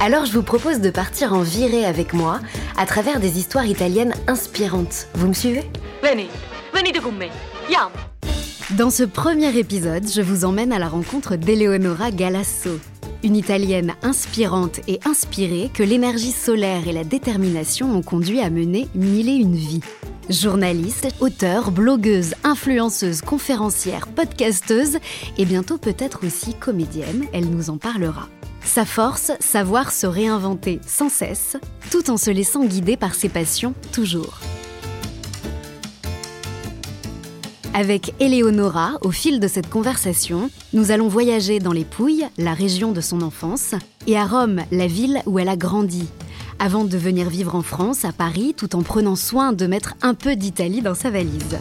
Alors je vous propose de partir en virée avec moi à travers des histoires italiennes inspirantes. Vous me suivez? Venez, venite con me. Andiamo. Dans ce premier épisode, je vous emmène à la rencontre d'Eleonora Galasso, une Italienne inspirante et inspirée que l'énergie solaire et la détermination ont conduit à mener mille et une vies. Journaliste, auteure, blogueuse, influenceuse, conférencière, podcasteuse et bientôt peut-être aussi comédienne, elle nous en parlera. Sa force, savoir se réinventer sans cesse, tout en se laissant guider par ses passions toujours. Avec Eleonora, au fil de cette conversation, nous allons voyager dans les Pouilles, la région de son enfance, et à Rome, la ville où elle a grandi, avant de venir vivre en France, à Paris, tout en prenant soin de mettre un peu d'Italie dans sa valise.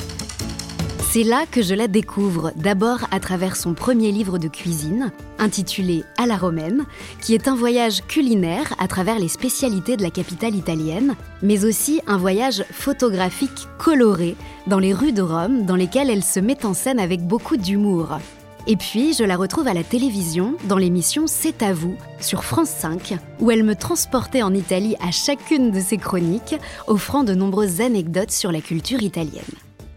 C'est là que je la découvre, d'abord à travers son premier livre de cuisine, intitulé À la romaine, qui est un voyage culinaire à travers les spécialités de la capitale italienne, mais aussi un voyage photographique coloré dans les rues de Rome, dans lesquelles elle se met en scène avec beaucoup d'humour. Et puis, je la retrouve à la télévision dans l'émission C'est à vous, sur France 5, où elle me transportait en Italie à chacune de ses chroniques, offrant de nombreuses anecdotes sur la culture italienne.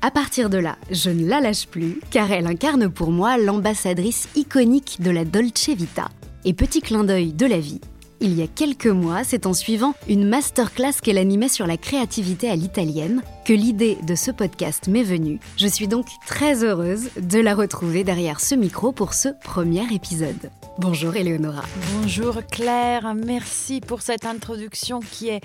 À partir de là, je ne la lâche plus, car elle incarne pour moi l'ambassadrice iconique de la Dolce Vita. Et petit clin d'œil de la vie, il y a quelques mois, c'est en suivant une masterclass qu'elle animait sur la créativité à l'italienne que l'idée de ce podcast m'est venue. Je suis donc très heureuse de la retrouver derrière ce micro pour ce premier épisode. Bonjour Eleonora. Bonjour Claire, merci pour cette introduction qui est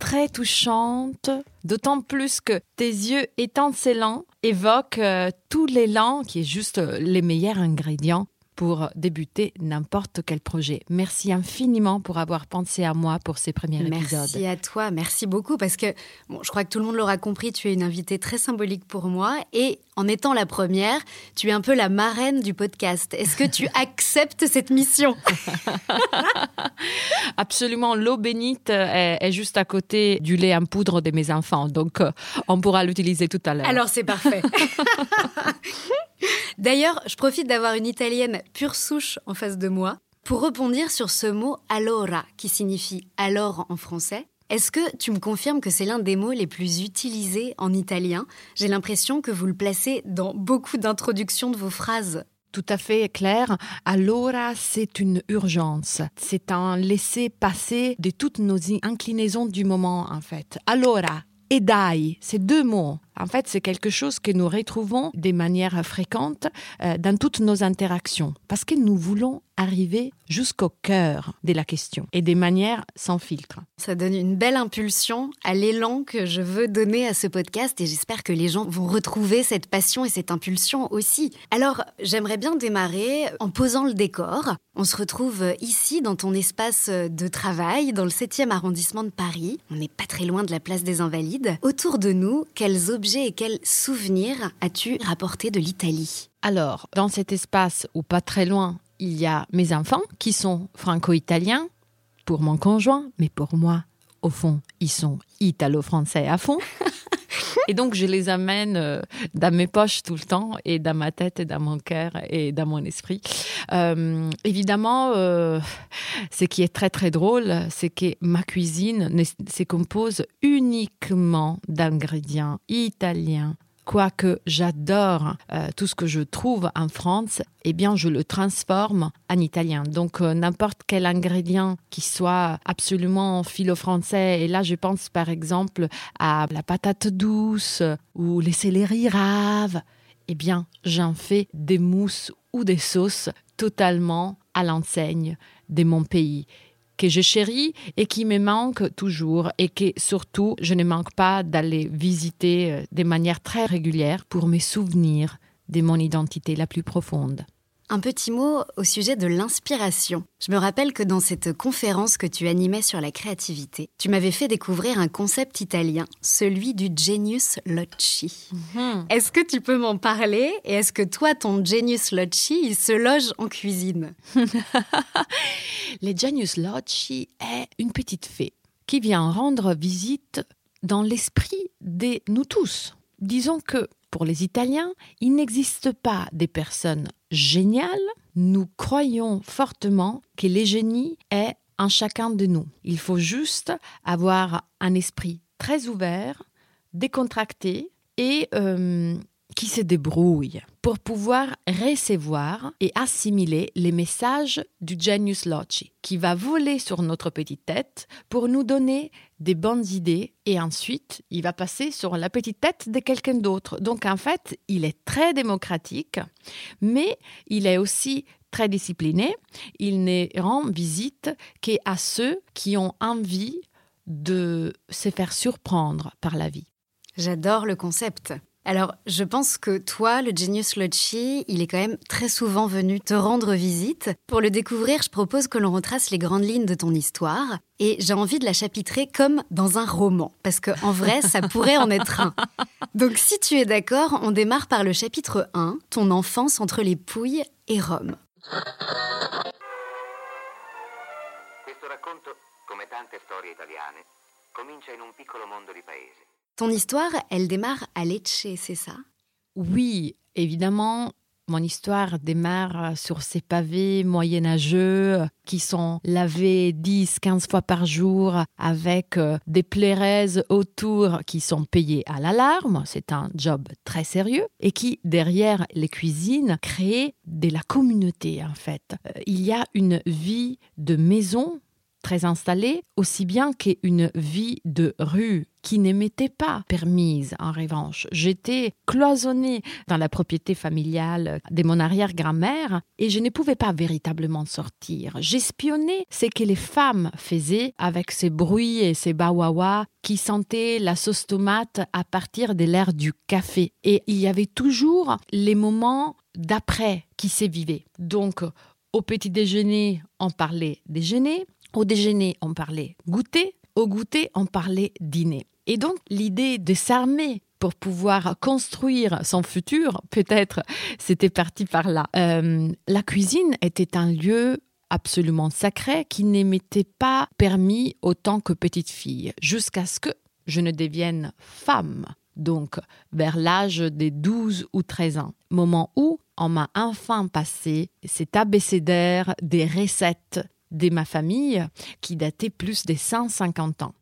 très touchante, d'autant plus que tes yeux étincelants évoquent euh, tout l'élan qui est juste euh, les meilleurs ingrédients pour débuter n'importe quel projet. Merci infiniment pour avoir pensé à moi pour ces premiers épisodes. Merci à toi, merci beaucoup parce que bon, je crois que tout le monde l'aura compris, tu es une invitée très symbolique pour moi et en étant la première, tu es un peu la marraine du podcast. Est-ce que tu acceptes cette mission? Absolument, l'eau bénite est, est, juste à côté du lait en poudre de mes enfants, donc euh, on pourra l'utiliser tout à l'heure. Alors c'est parfait. D'ailleurs, je profite d'avoir une italienne pure souche en face de moi pour rebondir sur ce mot allora qui signifie alors en français. Est-ce que tu me confirmes que c'est l'un des mots les plus utilisés en italien? J'ai l'impression que vous le placez dans beaucoup d'introductions de vos phrases. Tout à fait clair. Allora, c'est une urgence. C'est un laisser-passer de toutes nos inclinaisons du moment, en fait. Allora et dai, c'est deux mots. En fait, c'est quelque chose que nous retrouvons de manière fréquente euh, dans toutes nos interactions, parce que nous voulons arriver jusqu'au cœur de la question et des manières sans filtre. Ça donne une belle impulsion à l'élan que je veux donner à ce podcast et j'espère que les gens vont retrouver cette passion et cette impulsion aussi. Alors, j'aimerais bien démarrer en posant le décor. On se retrouve ici dans ton espace de travail, dans le 7e arrondissement de Paris. On n'est pas très loin de la place des Invalides. Autour de nous, quels objets et quels souvenirs as-tu rapporté de l'Italie? Alors, dans cet espace, ou pas très loin, il y a mes enfants qui sont franco-italiens pour mon conjoint, mais pour moi, au fond, ils sont italo-français à fond. Et donc, je les amène euh, dans mes poches tout le temps, et dans ma tête, et dans mon cœur, et dans mon esprit. Euh, évidemment, euh, ce qui est très, très drôle, c'est que ma cuisine ne, se compose uniquement d'ingrédients italiens quoique j'adore euh, tout ce que je trouve en France, eh bien, je le transforme en italien. Donc, euh, n'importe quel ingrédient qui soit absolument philo-français, et là, je pense par exemple à la patate douce ou les céleri raves, eh bien, j'en fais des mousses ou des sauces totalement à l'enseigne de mon pays que je chéris et qui me manque toujours et que surtout je ne manque pas d'aller visiter euh, de manière très régulière pour me souvenir de mon identité la plus profonde. Un petit mot au sujet de l'inspiration. Je me rappelle que dans cette conférence que tu animais sur la créativité, tu m'avais fait découvrir un concept italien, celui du genius loci. Mhm. Est-ce que tu peux m'en parler et est-ce que toi, ton genius loci, il se loge en cuisine? Le genius loci est une petite fée qui vient rendre visite dans l'esprit de nous tous. Disons que pour les Italiens, il n'existe pas des personnes géniales. Nous croyons fortement que les génies est en chacun de nous. Il faut juste avoir un esprit très ouvert, décontracté et euh, qui se débrouille pour pouvoir recevoir et assimiler les messages du genius loci, qui va voler sur notre petite tête pour nous donner des bonnes idées et ensuite il va passer sur la petite tête de quelqu'un d'autre. Donc en fait, il est très démocratique, mais il est aussi très discipliné. Il ne rend visite qu'à ceux qui ont envie de se faire surprendre par la vie. J'adore le concept. Alors, je pense que toi, le Genius Loci, il est quand même très souvent venu te rendre visite. Pour le découvrir, je propose que l'on retrace les grandes lignes de ton histoire. Et j'ai envie de la chapitrer comme dans un roman, parce qu'en vrai, ça pourrait en être un. Donc, si tu es d'accord, on démarre par le chapitre 1, ton enfance entre les Pouilles et Rome. Questo racconto, come tante storie italiane, comincia in un piccolo mondo di paese. Ton histoire, elle démarre à Lecce, c'est ça? Oui, évidemment. Mon histoire démarre sur ces pavés moyenâgeux qui sont lavés 10-15 fois par jour avec euh, des plairaises autour qui sont payées à l'alarme. C'est un job très sérieux et qui, derrière les cuisines, crée de la communauté en fait. Euh, il y a une vie de maison très installée, aussi bien qu'une vie de rue qui ne m'était pas permise en revanche. J'étais cloisonnée dans la propriété familiale de mon arrière-grand-mère et je ne pouvais pas véritablement sortir. J'espionnais ce que les femmes faisaient avec ces bruits et ces bawawa qui sentaient la sauce tomate à partir de l'air du café. Et il y avait toujours les moments d'après qui s'évivaient. Donc, au petit déjeuner, on parlait déjeuner. Au déjeuner, on parlait goûter. Au goûter, on parlait dîner. Et donc, l'idée de s'armer pour pouvoir construire son futur, peut-être c'était parti par là. Euh, la cuisine était un lieu absolument sacré qui ne m'était pas permis autant que petite fille, jusqu'à ce que je ne devienne femme, donc vers l'âge des 12 ou 13 ans, moment où on m'a enfin passé cet abécédaire des recettes de ma famille qui datait plus des 150 ans.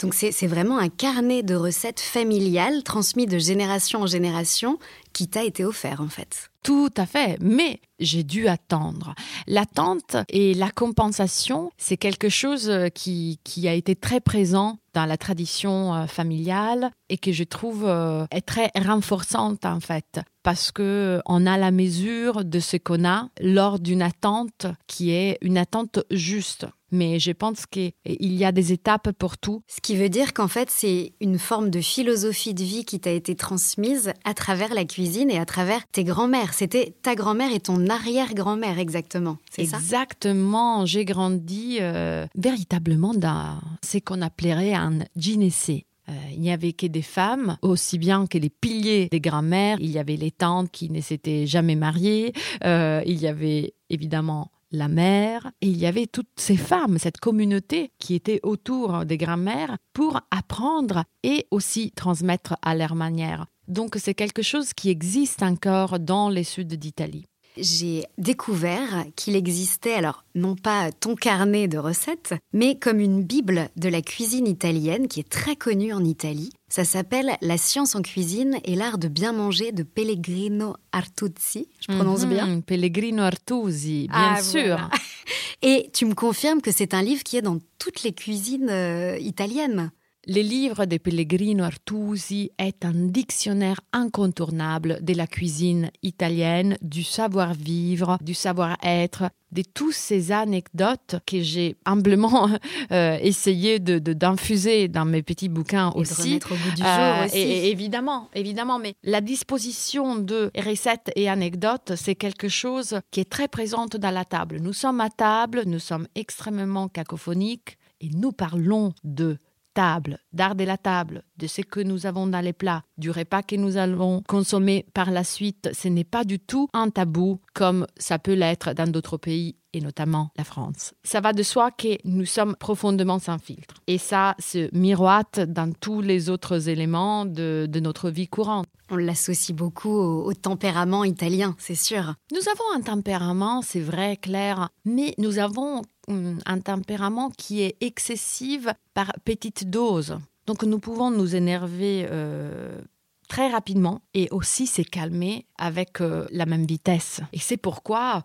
Donc c'est vraiment un carnet de recettes familiales transmis de génération en génération qui t'a été offert en fait. Tout à fait, mais j'ai dû attendre. L'attente et la compensation, c'est quelque chose qui, qui a été très présent dans la tradition euh, familiale et que je trouve euh, est très renforçante en fait parce que on a la mesure de ce qu'on a lors d'une attente qui est une attente juste mais je pense qu'il y a des étapes pour tout. Ce qui veut dire qu'en fait, c'est une forme de philosophie de vie qui t'a été transmise à travers la cuisine et à travers tes grands-mères. C'était ta grand-mère et ton arrière-grand-mère, exactement. C'est ça? Exactement. J'ai grandi euh, véritablement dans ce qu'on appellerait un gynécée. Euh, il n'y avait que des femmes, aussi bien que les piliers des grands-mères. Il y avait les tantes qui ne s'étaient jamais mariées. Euh, il y avait évidemment la mère, et il y avait toutes ces femmes, cette communauté qui était autour des grands-mères pour apprendre et aussi transmettre à leur manière. Donc c'est quelque chose qui existe encore dans les sud d'Italie j'ai découvert qu'il existait, alors non pas ton carnet de recettes, mais comme une bible de la cuisine italienne qui est très connue en Italie. Ça s'appelle La science en cuisine et l'art de bien manger de Pellegrino Artuzzi. Je prononce bien mhm, Pellegrino Artuzzi, bien ah, sûr. Et tu me confirmes que c'est un livre qui est dans toutes les cuisines euh, italiennes Le livre de Pellegrino Artusi est un dictionnaire incontournable de la cuisine italienne, du savoir-vivre, du savoir-être, de toutes ces anecdotes que j'ai humblement euh, essayé de, d'infuser dans mes petits bouquins aussi. De au bout du jour euh, aussi. Et, évidemment, évidemment, mais la disposition de recettes et anecdotes, c'est quelque chose qui est très présente dans la table. Nous sommes à table, nous sommes extrêmement cacophoniques et nous parlons de table, d'art de la table, de ce que nous avons dans les plats, du repas que nous allons consommer par la suite, ce n'est pas du tout un tabou comme ça peut l'être dans d'autres pays et notamment la France. Ça va de soi que nous sommes profondément sans filtre. Et ça se miroite dans tous les autres éléments de, notre vie courante. On l'associe beaucoup au, au, tempérament italien, c'est sûr. Nous avons un tempérament, c'est vrai, Claire, mais nous avons un tempérament qui est excessif par petite dose. Donc nous pouvons nous énerver euh, très rapidement et aussi se calmer avec euh, la même vitesse. Et c'est pourquoi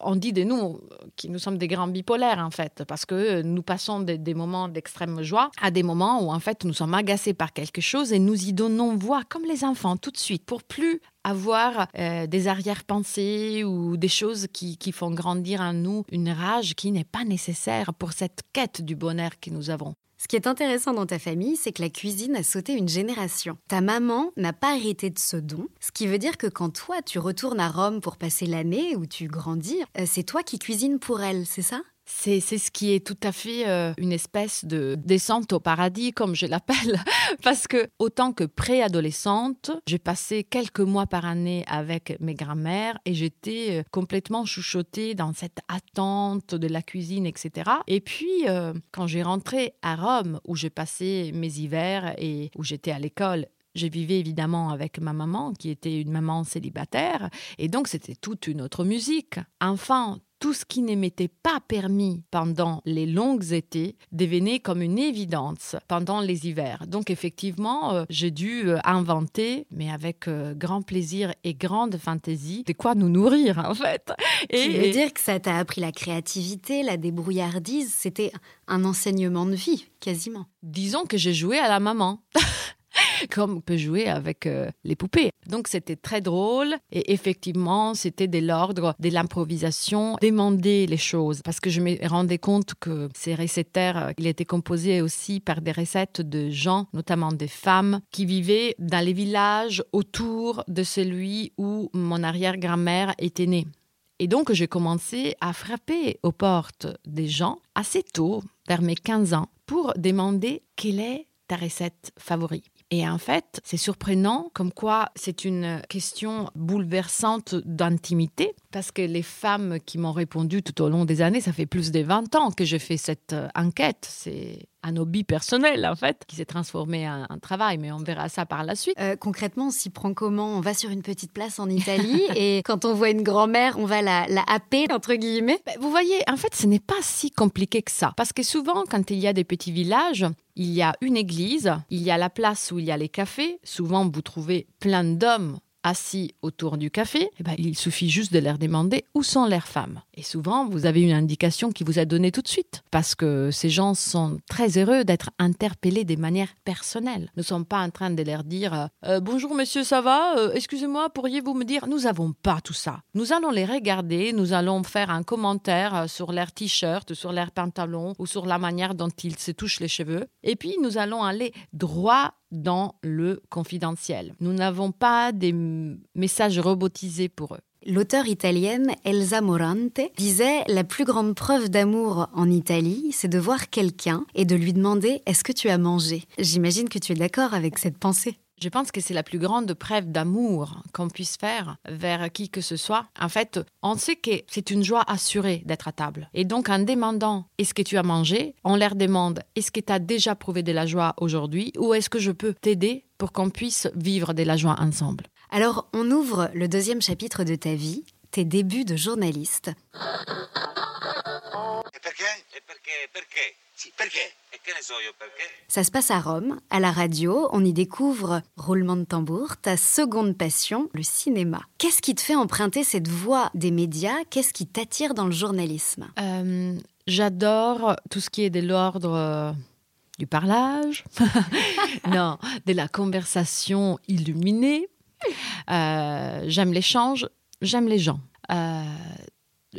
on dit de nous que nous sommes des grands bipolaires en fait, parce que nous passons des, moments d'extrême joie à des moments où en fait nous sommes agacés par quelque chose et nous y donnons voix comme les enfants tout de suite pour plus avoir euh, des arrière-pensées ou des choses qui, qui font grandir en nous une rage qui n'est pas nécessaire pour cette quête du bonheur que nous avons. Ce qui est intéressant dans ta famille, c'est que la cuisine a sauté une génération. Ta maman n'a pas hérité de ce don, ce qui veut dire que quand toi tu retournes à Rome pour passer l'année où tu grandis, euh, c'est toi qui cuisines pour elle, c'est ça? C'est ce qui est tout à fait euh, une espèce de descente au paradis, comme je l'appelle, parce que autant que préadolescente, j'ai passé quelques mois par année avec mes grands-mères et j'étais euh, complètement chouchottée dans cette attente de la cuisine, etc. Et puis, euh, quand j'ai rentré à Rome, où j'ai passé mes hivers et où j'étais à l'école je vivais évidemment avec ma maman, qui était une maman célibataire, et donc c'était toute une autre musique. Enfin, tout ce qui ne m'était pas permis pendant les longues étés devenait comme une évidence pendant les hivers. Donc effectivement, euh, j'ai dû euh, inventer, mais avec euh, grand plaisir et grande fantaisie, de quoi nous nourrir en fait. Et, tu veux dire que ça t'a appris la créativité, la débrouillardise, c'était un enseignement de vie quasiment. Disons que j'ai joué à la maman. comme on peut jouer avec euh, les poupées. Donc c'était très drôle et effectivement c'était de l'ordre de l'improvisation, demander les choses parce que je me rendais compte que ces récétaires, euh, il était composé aussi par des recettes de gens, notamment des femmes, qui vivaient dans les villages autour de celui où mon arrière-grand-mère était née. Et donc, j'ai commencé à frapper aux portes des gens assez tôt, vers mes 15 ans, pour demander quelle est ta recette favorite. Et en fait, c'est surprenant comme quoi c'est une question bouleversante d'intimité, parce que les femmes qui m'ont répondu tout au long des années, ça fait plus de 20 ans que j'ai fait cette euh, enquête. C'est un hobby personnel, en fait, qui s'est transformé en un travail, mais on verra ça par la suite. Euh, concrètement, on s'y prend comment? On va sur une petite place en Italie et quand on voit une grand-mère, on va la, la happer, entre guillemets. Ben, vous voyez, en fait, ce n'est pas si compliqué que ça. Parce que souvent, quand il y a des petits villages, il y a une église, il y a la place où il y a les cafés. Souvent, vous trouvez plein d'hommes assis autour du café, eh ben, il suffit juste de leur demander où sont leurs femmes. Et souvent, vous avez une indication qui vous est donnée tout de suite, parce que ces gens sont très heureux d'être interpellés de manière personnelle. Nous ne sommes pas en train de leur dire euh, Bonjour monsieur, ça va? Euh, Excusez-moi, pourriez-vous me dire? Nous n'avons pas tout ça. Nous allons les regarder, nous allons faire un commentaire euh, sur leur t-shirt, sur leur pantalon ou sur la manière dont ils se touchent les cheveux. Et puis, nous allons aller droit dans le confidentiel. Nous n'avons pas des messages robotisés pour eux. L'auteure italienne Elsa Morante disait La plus grande preuve d'amour en Italie, c'est de voir quelqu'un et de lui demander Est-ce que tu as mangé? J'imagine que tu es d'accord avec cette pensée. Je pense que c'est la plus grande preuve d'amour qu'on puisse faire vers qui que ce soit. En fait, on sait que c'est une joie assurée d'être à table. Et donc, en demandant est-ce que tu as mangé, on leur demande est-ce que tu as déjà prouvé de la joie aujourd'hui? Ou est-ce que je peux t'aider pour qu'on puisse vivre de la joie ensemble? Alors, on ouvre le deuxième chapitre de ta vie, tes débuts de journaliste. Ça se passe à Rome, à la radio, on y découvre, roulement de tambour, ta seconde passion, le cinéma. Qu'est-ce qui te fait emprunter cette voie des médias? Qu'est-ce qui t'attire dans le journalisme? Euh, J'adore tout ce qui est de l'ordre euh, du parlage, non, de la conversation illuminée. Euh, j'aime l'échange, j'aime les gens. Euh,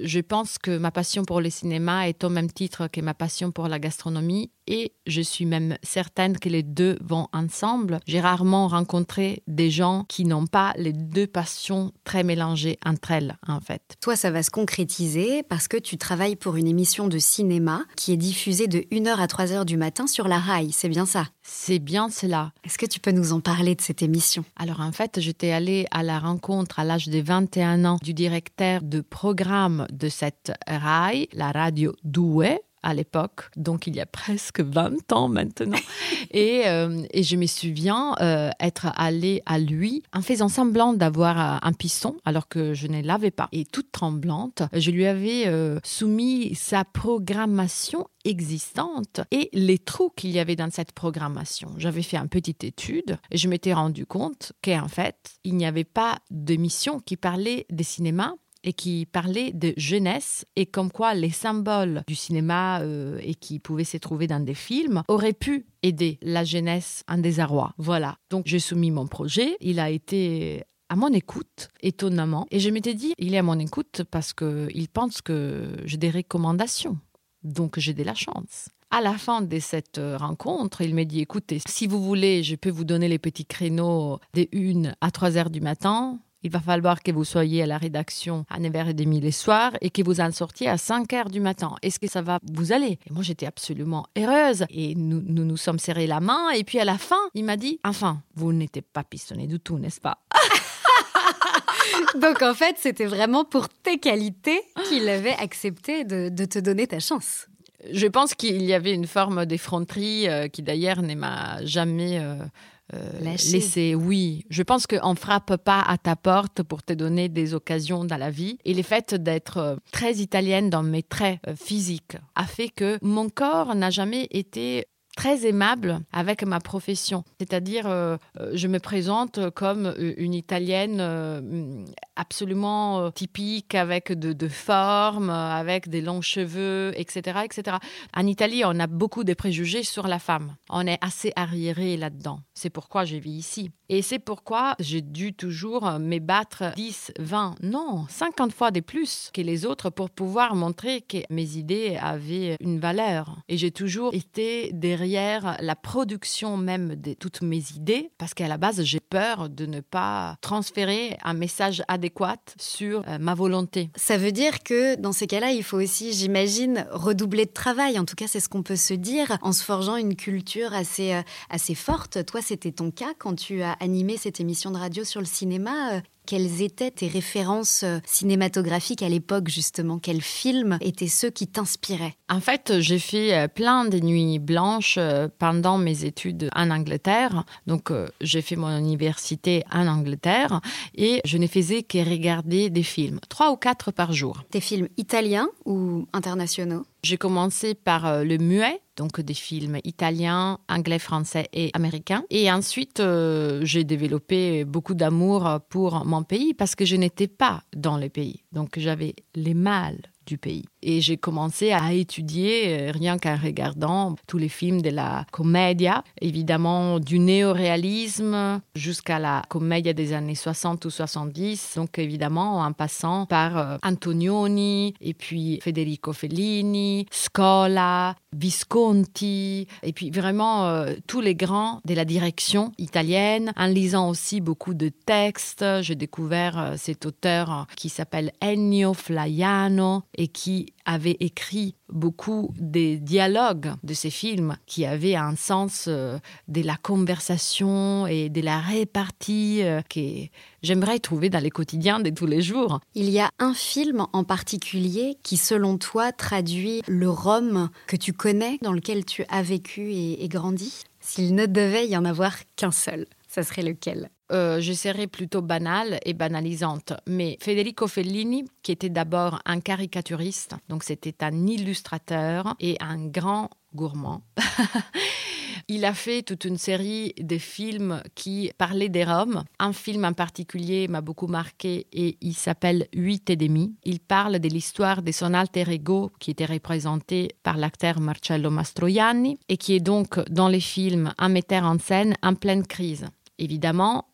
je pense que ma passion pour le cinéma est au même titre que ma passion pour la gastronomie et je suis même certaine que les deux vont ensemble. J'ai rarement rencontré des gens qui n'ont pas les deux passions très mélangées entre elles, en fait. Toi, ça va se concrétiser parce que tu travailles pour une émission de cinéma qui est diffusée de 1h à 3h du matin sur la rail, c'est bien ça? C'est bien cela. Est-ce que tu peux nous en parler de cette émission? Alors en fait, j'étais allée à la rencontre à l'âge de 21 ans du directeur de programme de cette rail, la radio Douai, à l'époque, donc il y a presque 20 ans maintenant. et, euh, et, je me souviens euh, être allée à lui en faisant semblant d'avoir euh, un piston alors que je ne l'avais pas. Et toute tremblante, je lui avais soumis sa programmation existante et les trous qu'il y avait dans cette programmation. J'avais fait une petite étude et je m'étais rendu compte qu'en fait, il n'y avait pas d'émission qui parlait des cinémas et qui parlait de jeunesse et comme quoi les symboles du cinéma euh, et qui pouvaient se trouver dans des films auraient pu aider la jeunesse en désarroi. Voilà. Donc j'ai soumis mon projet. Il a été à mon écoute, étonnamment. Et je m'étais dit, il est à mon écoute parce qu'il pense que j'ai des recommandations. Donc j'ai de la chance. À la fin de cette rencontre, il m'a dit, écoutez, si vous voulez, je peux vous donner les petits créneaux des 1 à 3 heures du matin il va falloir que vous soyez à la rédaction à 9h30 les soirs et que vous en sortiez à 5h du matin. Est-ce que ça va vous aller? Et moi, j'étais absolument heureuse. Et nous, nous nous sommes serrés la main. Et puis à la fin, il m'a dit Enfin, vous n'étiez pas pistonné du tout, n'est-ce pas? Donc en fait, c'était vraiment pour tes qualités qu'il avait accepté de, te donner ta chance. Je pense qu'il y avait une forme d'effronterie euh, qui d'ailleurs ne m'a jamais euh, euh, laisser. Oui, je pense qu'on ne frappe pas à ta porte pour te donner des occasions dans la vie. Et le fait d'être euh, très italienne dans mes traits euh, physiques a fait que mon corps n'a jamais été très aimable avec ma profession. C'est-à-dire, je me présente comme une Italienne absolument typique, avec de, de formes, avec des longs cheveux, etc., etc. En Italie, on a beaucoup de préjugés sur la femme. On est assez arriéré là-dedans. C'est pourquoi je vis ici. Et c'est pourquoi j'ai dû toujours me battre 10, 20, non, 50 fois de plus que les autres pour pouvoir montrer que mes idées avaient une valeur. Et j'ai toujours été derrière la production même de toutes mes idées parce qu'à la base, j'ai peur de ne pas transférer un message adéquat sur euh, ma volonté. Ça veut dire que dans ces cas-là, il faut aussi, j'imagine, redoubler de travail. En tout cas, c'est ce qu'on peut se dire en se forgeant une culture assez, euh, assez forte. Toi, c'était ton cas quand tu as animé cette émission de radio sur le cinéma. Euh, quelles étaient tes références euh, cinématographiques à l'époque, justement? Quels films étaient ceux qui t'inspiraient? En fait, j'ai fait euh, plein de nuits blanches pendant mes études en Angleterre. Donc, j'ai fait mon université en Angleterre et je ne faisais que regarder des films, trois ou quatre par jour. Des films italiens ou internationaux? J'ai commencé par le muet, donc des films italiens, anglais, français et américains. Et ensuite, euh, j'ai développé beaucoup d'amour pour mon pays parce que je n'étais pas dans le pays. Donc j'avais les mâles du pays. Et j'ai commencé à étudier, euh, rien qu'en regardant tous les films de la comédia, évidemment du néoréalisme jusqu'à la comédia des années 60 ou 70, donc évidemment en passant par euh, Antonioni et puis Federico Fellini, Scola, Visconti, et puis vraiment euh, tous les grands de la direction italienne, en lisant aussi beaucoup de textes. J'ai découvert cet auteur qui s'appelle Ennio Flaiano et qui avait écrit beaucoup des dialogues de ces films qui avaient un sens euh, de la conversation et de la répartie euh, que j'aimerais trouver dans les quotidiens de tous les jours. Il y a un film en particulier qui, selon toi, traduit le Rome que tu connais, dans lequel tu as vécu et, grandi S'il ne devait y en avoir qu'un seul, ça serait lequel? Euh, je serais plutôt banale et banalisante. Mais Federico Fellini, qui était d'abord un caricaturiste, donc c'était un illustrateur et un grand gourmand, il a fait toute une série de films qui parlaient des Roms. Un film en particulier m'a beaucoup marqué et il s'appelle Huit et demi. Il parle de l'histoire de son alter ego qui était représenté par l'acteur Marcello Mastroianni et qui est donc dans les films un metteur en scène en pleine crise. Évidemment,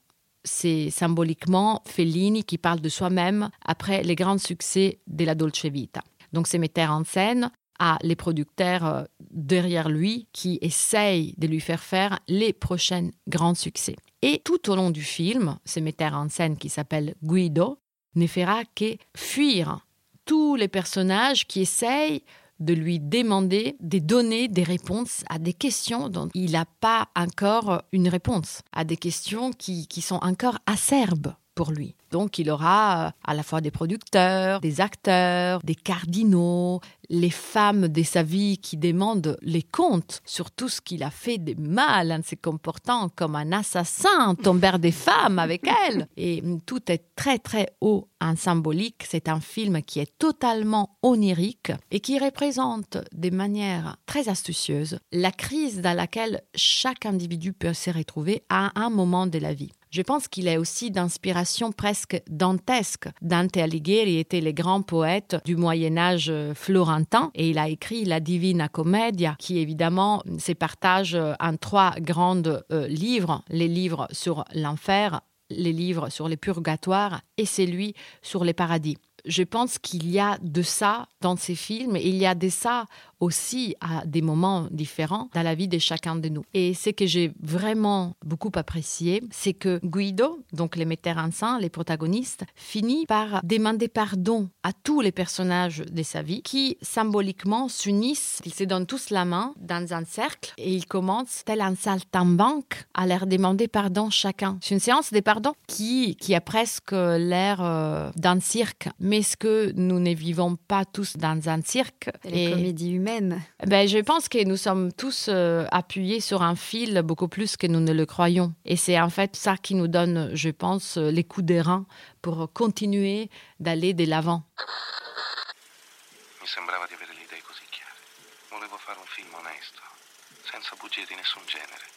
c'est symboliquement Fellini qui parle de soi-même après les grands succès de la Dolce Vita. Donc ces metteurs en scène a les producteurs euh, derrière lui qui essayent de lui faire faire les prochains grands succès. Et tout au long du film, ce metteur en scène qui s'appelle Guido ne fera que fuir tous les personnages qui essayent de lui demander de donner des réponses à des questions dont il n'a pas encore une réponse, à des questions qui, qui sont encore acerbes pour lui. Donc il aura euh, à la fois des producteurs, des acteurs, des cardinaux, les femmes de sa vie qui demandent les comptes sur tout ce qu'il a fait de mal en se comportant comme un assassin, tomber des femmes avec elle. Et tout est très très haut en symbolique. C'est un film qui est totalement onirique et qui représente de manière très astucieuse la crise dans laquelle chaque individu peut se retrouver à un moment de la vie. Je pense qu'il est aussi d'inspiration presque dantesque. Dante Alighieri était le grand poète du Moyen Âge euh, florentin et il a écrit la Divina Commedia qui évidemment se partage euh, en trois grands euh, livres, les livres sur l'enfer, les livres sur les purgatoires et celui sur les paradis je pense qu'il y a de ça dans ces films, et il y a de ça aussi à des moments différents dans la vie de chacun de nous. Et ce que j'ai vraiment beaucoup apprécié, c'est que Guido, donc les metteurs en scène, les protagonistes, finit par demander pardon à tous les personnages de sa vie qui symboliquement s'unissent, ils se donnent tous la main dans un cercle et ils commencent, tel un saltimbanque, à leur demander pardon chacun. C'est une séance de pardon qui, qui a presque l'air euh, d'un cirque. Est-ce que nous ne vivons pas tous dans un cirque Les comédies humaines ben, Je pense que nous sommes tous euh, appuyés sur un fil beaucoup plus que nous ne le croyons. Et c'est en fait ça qui nous donne, je pense, euh, les coups d'airain pour continuer d'aller de l'avant. Mi sembrava di avere le idee così chiare. Volevo fare un film onesto, senza bugie di nessun genere.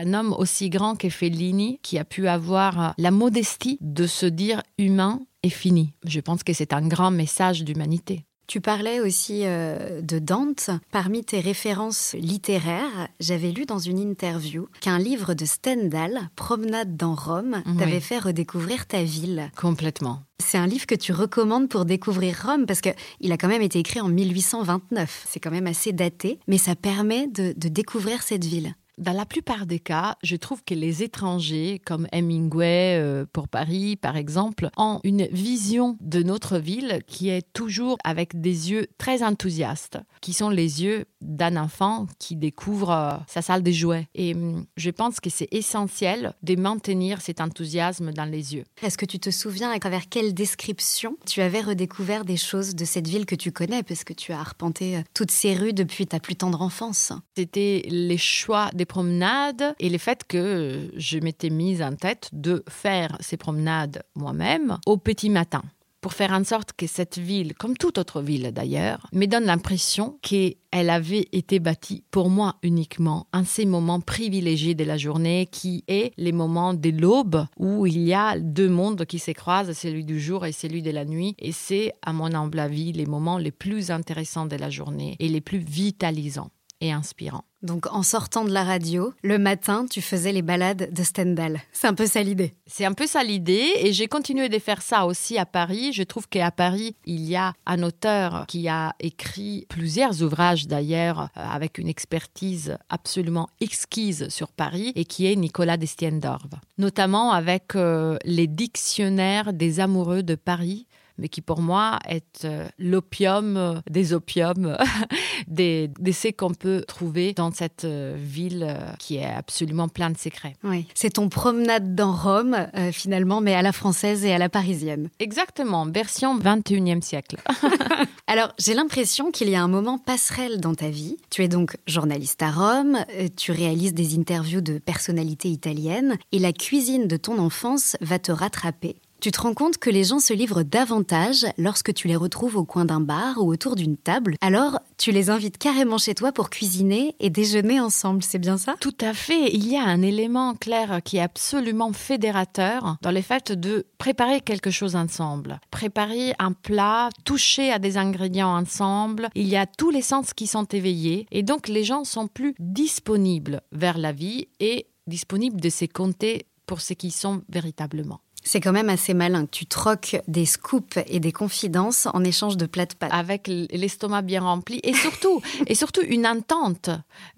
Un homme aussi grand que Fellini, qui a pu avoir la modestie de se dire humain et fini. Je pense que c'est un grand message d'humanité. Tu parlais aussi euh, de Dante. Parmi tes références littéraires, j'avais lu dans une interview qu'un livre de Stendhal, Promenade dans Rome, t'avait fait redécouvrir ta ville. Complètement. C'est un livre que tu recommandes pour découvrir Rome parce qu'il a quand même été écrit en 1829. C'est quand même assez daté, mais ça permet de découvrir cette ville. Dans la plupart des cas, je trouve que les étrangers, comme Hemingway euh, pour Paris par exemple, ont une vision de notre ville qui est toujours avec des yeux très enthousiastes, qui sont les yeux d'un enfant qui découvre euh, sa salle de jouets. Et hum, je pense que c'est essentiel de maintenir cet enthousiasme dans les yeux. Est-ce que tu te souviens à travers quelle description tu avais redécouvert des choses de cette ville que tu connais, parce que tu as arpenté euh, toutes ces rues depuis ta plus tendre enfance? C'était les choix des promenades et le fait que je m'étais mise en tête de faire ces promenades moi-même au petit matin pour faire en sorte que cette ville, comme toute autre ville d'ailleurs, me donne l'impression qu'elle avait été bâtie pour moi uniquement en ces moments privilégiés de la journée qui est les moments de l'aube où il y a deux mondes qui se croisent, celui du jour et celui de la nuit. Et c'est, à mon humble avis, les moments les plus intéressants de la journée et les plus vitalisants et inspirants. Donc en sortant de la radio, le matin, tu faisais les balades de Stendhal. C'est un peu ça l'idée. C'est un peu ça l'idée et j'ai continué de faire ça aussi à Paris. Je trouve qu'à Paris, il y a un auteur qui a écrit plusieurs ouvrages d'ailleurs euh, avec une expertise absolument exquise sur Paris et qui est Nicolas Destiendorf. Notamment avec euh, les dictionnaires des amoureux de Paris mais qui pour moi est euh, l'opium euh, des opiums, des, des qu'on peut trouver dans cette euh, ville qui est absolument plein de secrets. Oui, c'est ton promenade dans Rome finalement, mais à la française et à la parisienne. Exactement, version 21e siècle. Alors, j'ai l'impression qu'il y a un moment passerelle dans ta vie. Tu es donc journaliste à Rome, tu réalises des interviews de personnalités italiennes et la cuisine de ton enfance va te rattraper Tu te rends compte que les gens se livrent davantage lorsque tu les retrouves au coin d'un bar ou autour d'une table. Alors, tu les invites carrément chez toi pour cuisiner et déjeuner ensemble, c'est bien ça? Tout à fait. Il y a un élément clair qui est absolument fédérateur dans le fait de préparer quelque chose ensemble. Préparer un plat, toucher à des ingrédients ensemble. Il y a tous les sens qui sont éveillés et donc les gens sont plus disponibles vers la vie et disponibles de se compter pour ce qu'ils sont véritablement. C'est quand même assez malin. Tu troques des scoops et des confidences en échange de plats de pâtes. Avec l'estomac bien rempli et surtout, et surtout une entente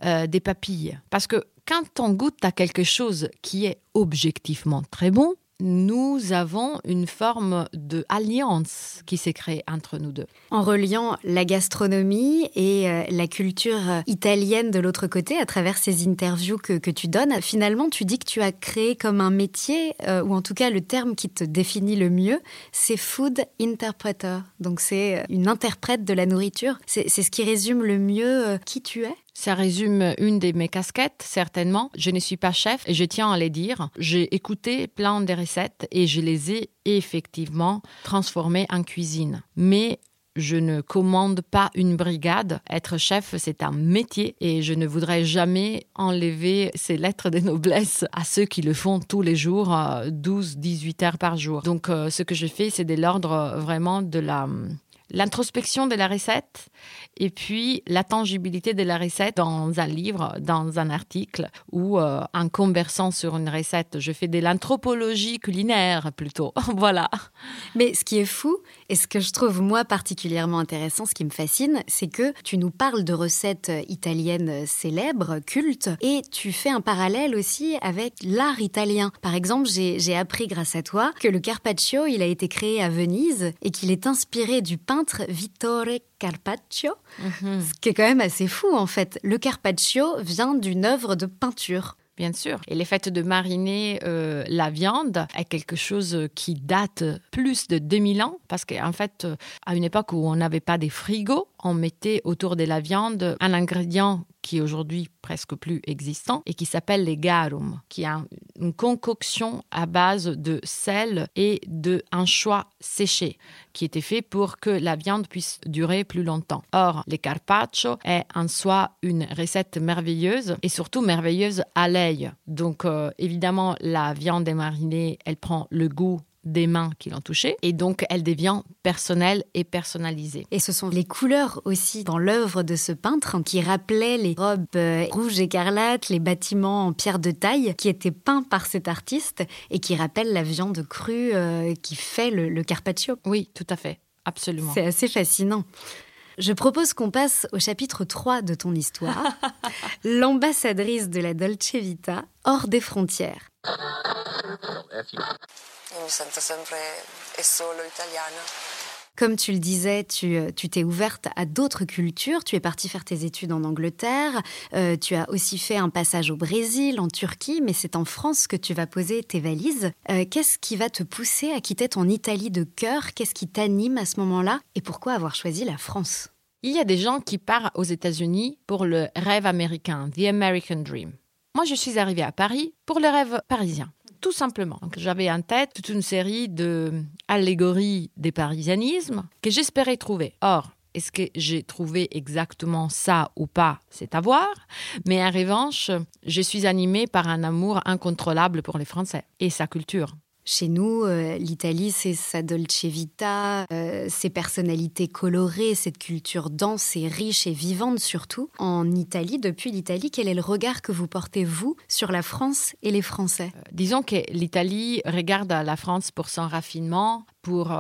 euh, des papilles. Parce que quand on goûte à quelque chose qui est objectivement très bon, nous avons une forme de alliance qui s'est créée entre nous deux. En reliant la gastronomie et euh, la culture italienne de l'autre côté, à travers ces interviews que, tu donnes, finalement, tu dis que tu as créé comme un métier, euh, ou en tout cas le terme qui te définit le mieux, c'est food interpreter. Donc c'est euh, une interprète de la nourriture. C'est ce qui résume le mieux qui tu es ça résume une de mes casquettes, certainement. Je ne suis pas chef et je tiens à les dire. J'ai écouté plein de recettes et je les ai effectivement transformées en cuisine. Mais je ne commande pas une brigade. Être chef, c'est un métier et je ne voudrais jamais enlever ces lettres de noblesse à ceux qui le font tous les jours, 12-18 heures par jour. Donc, euh, ce que je fais, c'est de l'ordre vraiment de la l'introspection de la recette et puis la tangibilité de la recette dans un livre, dans un article ou euh, en conversant sur une recette. Je fais de l'anthropologie culinaire plutôt. voilà. Mais ce qui est fou et ce que je trouve moi particulièrement intéressant, ce qui me fascine, c'est que tu nous parles de recettes italiennes célèbres, cultes, et tu fais un parallèle aussi avec l'art italien. Par exemple, j'ai appris grâce à toi que le carpaccio, il a été créé à Venise et qu'il est inspiré du pain Vittore Carpaccio, mhm. ce qui est quand même assez fou en fait. Le Carpaccio vient d'une œuvre de peinture. Bien sûr. Et le fait de mariner euh, la viande est quelque chose qui date plus de 2000 ans, parce qu'en fait, à une époque où on n'avait pas des frigos, on mettait autour de la viande un ingrédient qui est aujourd'hui presque plus existant et qui s'appelle les garum, qui est une concoction à base de sel et de choix séché, qui était fait pour que la viande puisse durer plus longtemps. Or, les carpaccio est en soi une recette merveilleuse et surtout merveilleuse à l'œil. Donc, euh, évidemment, la viande est marinée, elle prend le goût des mains qui l'ont touchée et donc elle devient personnelle et personnalisée. Et ce sont les couleurs aussi dans l'œuvre de ce peintre qui rappelaient les robes euh, rouges écarlates, les bâtiments en pierre de taille qui étaient peints par cet artiste et qui rappellent la viande crue euh, qui fait le, le carpaccio. Oui, tout à fait, absolument. C'est assez fascinant. Je propose qu'on passe au chapitre 3 de ton histoire, l'ambassadrice de la Dolce Vita hors des frontières. Comme tu le disais, tu t'es ouverte à d'autres cultures. Tu es partie faire tes études en Angleterre. Euh, tu as aussi fait un passage au Brésil, en Turquie, mais c'est en France que tu vas poser tes valises. Euh, qu'est-ce qui va te pousser à quitter ton Italie de cœur? Qu'est-ce qui t'anime à ce moment-là? Et pourquoi avoir choisi la France? Il y a des gens qui partent aux États-Unis pour le rêve américain, The American Dream. Moi, je suis arrivée à Paris pour le rêve parisien tout simplement. J'avais en tête toute une série d'allégories des parisianismes que j'espérais trouver. Or, est-ce que j'ai trouvé exactement ça ou pas C'est à voir. Mais en revanche, je suis animée par un amour incontrôlable pour les Français et sa culture. Chez nous, euh, l'Italie, c'est sa dolce vita, euh, ses personnalités colorées, cette culture dense et riche et vivante surtout. En Italie, depuis l'Italie, quel est le regard que vous portez, vous, sur la France et les Français? Euh, Disons que l'Italie regarde la France pour son raffinement, pour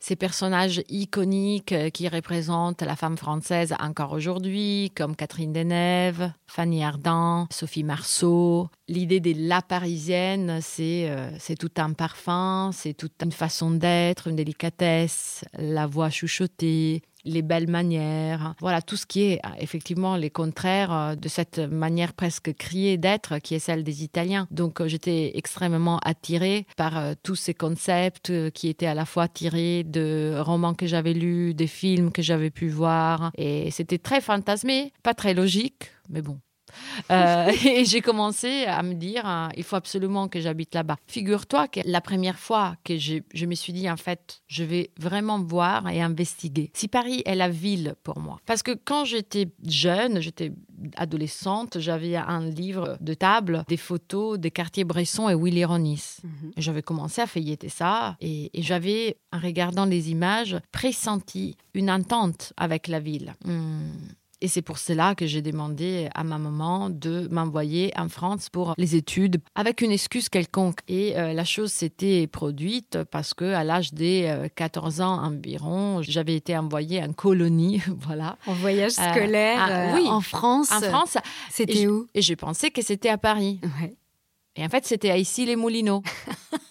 ces personnages iconiques qui représentent la femme française encore aujourd'hui, comme Catherine Deneuve, Fanny Ardant, Sophie Marceau. L'idée de la parisienne, c'est c'est tout un parfum, c'est toute une façon d'être, une délicatesse, la voix chuchotée, les belles manières, voilà tout ce qui est effectivement les contraires euh, de cette manière presque criée d'être qui est celle des Italiens. Donc euh, j'étais extrêmement attirée par euh, tous ces concepts qui étaient à la fois tirés de romans que j'avais lus, des films que j'avais pu voir. Et c'était très fantasmé, pas très logique, mais bon, Euh, et j'ai commencé à me dire, euh, il faut absolument que j'habite là-bas. Figure-toi que la première fois que je, je, me suis dit, en fait, je vais vraiment voir et investiguer si Paris est la ville pour moi. Parce que quand j'étais jeune, j'étais adolescente, j'avais un livre de table, des photos des quartiers Bresson et Willy Ronis. Mhm. J'avais commencé à feuilleter ça et, j'avais, en regardant les images, pressenti une entente avec la ville. Hmm. Et c'est pour cela que j'ai demandé à ma maman de m'envoyer en France pour les études avec une excuse quelconque. Et euh, la chose s'était produite parce que à l'âge de 14 euh, ans environ, j'avais été envoyée en colonie, voilà. En voyage euh, scolaire oui, en France. En France. C'était où? Et je pensais que c'était à Paris. Et en fait, c'était à Issy-les-Moulineaux.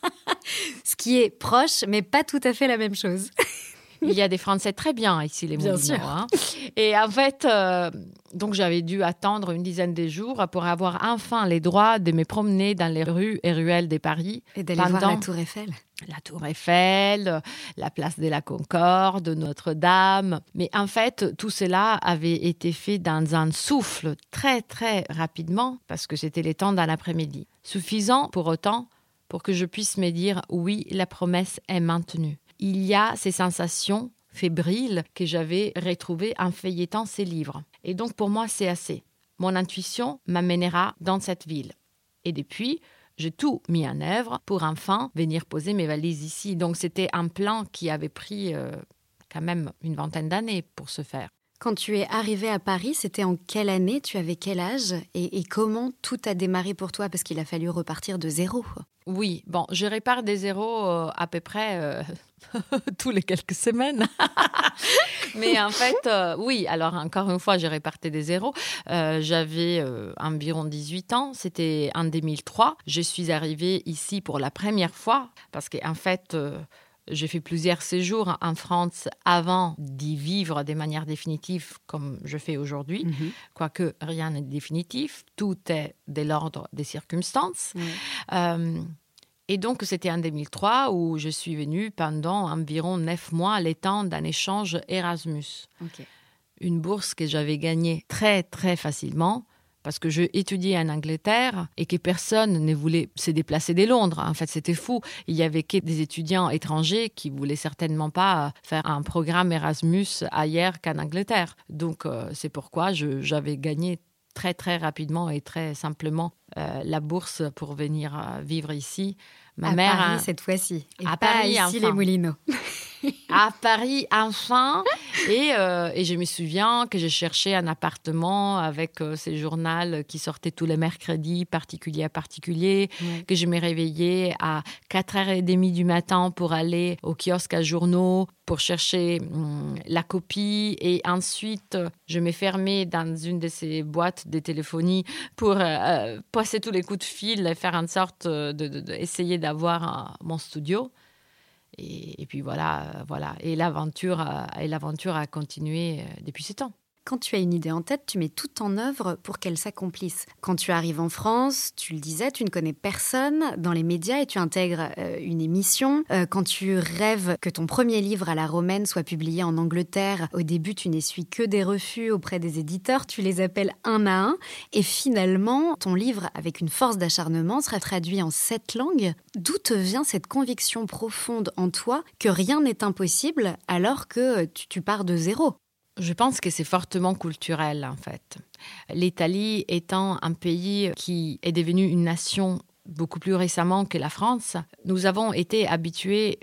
Ce qui est proche, mais pas tout à fait la même chose. Il y a des Français très bien ici, les Moulineaux. Hein. Et en fait, euh, donc j'avais dû attendre une dizaine de jours pour avoir enfin les droits de me promener dans les rues et ruelles de Paris. Et d'aller voir la Tour Eiffel. La Tour Eiffel, la place de la Concorde, Notre-Dame. Mais en fait, tout cela avait été fait dans un souffle très, très rapidement parce que c'était les temps d'un après-midi. Suffisant pour autant pour que je puisse me dire oui, la promesse est maintenue il y a ces sensations fébriles que j'avais retrouvées en feuilletant ces livres. Et donc pour moi, c'est assez. Mon intuition m'amènera dans cette ville. Et depuis, j'ai tout mis en œuvre pour enfin venir poser mes valises ici. Donc c'était un plan qui avait pris euh, quand même une vingtaine d'années pour se faire. Quand tu es arrivé à Paris, c'était en quelle année? Tu avais quel âge? Et, comment tout a démarré pour toi? Parce qu'il a fallu repartir de zéro. Oui, bon, je répare des zéros euh, à peu près euh, tous les quelques semaines. Mais en fait, euh, oui, alors encore une fois, j'ai réparté des zéros. J'avais environ 18 ans, c'était en 2003. Je suis arrivée ici pour la première fois parce qu'en en fait, j'ai fait plusieurs séjours en France avant d'y vivre de manière définitive comme je fais aujourd'hui, mhm. quoique rien n'est définitif, tout est de l'ordre des circonstances. Euh, et donc, c'était en 2003 où je suis venue pendant environ neuf mois, les temps d'un échange Erasmus. Une bourse que j'avais gagnée très, très facilement parce que je étudiais en Angleterre et que personne ne voulait se déplacer de Londres. En fait, c'était fou. Il y avait que des étudiants étrangers qui voulaient certainement pas faire un programme Erasmus ailleurs qu'en Angleterre. Donc, euh, c'est pourquoi j'avais gagné très très rapidement et très simplement euh, la bourse pour venir euh, vivre ici. Ma à mère Paris cette fois-ci. À Paris, ici les Moulineaux. à Paris enfin. Et, euh, et, je me souviens que j'ai cherché un appartement avec euh, ces journaux qui sortaient tous les mercredis, particulier à particulier, que je me réveillais à 4h30 du matin pour aller au kiosque à journaux pour chercher hum, la copie. Et ensuite, je me fermais dans une de ces boîtes de téléphonie pour euh, passer tous les coups de fil et faire en sorte d'essayer d'avoir mon studio. Et, puis voilà, euh, voilà. Et l'aventure, et l'aventure a continué euh, depuis ce temps. Quand tu as une idée en tête, tu mets tout en œuvre pour qu'elle s'accomplisse. Quand tu arrives en France, tu le disais, tu ne connais personne dans les médias et tu intègres euh, une émission. Euh, quand tu rêves que ton premier livre à la romaine soit publié en Angleterre, au début, tu n'essuies que des refus auprès des éditeurs, tu les appelles un à un et finalement, ton livre, avec une force d'acharnement, sera traduit en sept langues. D'où te vient cette conviction profonde en toi que rien n'est impossible alors que tu pars de zéro? Je pense que c'est fortement culturel en fait. L'Italie étant un pays qui est devenu une nation beaucoup plus récemment que la France, nous avons été habitués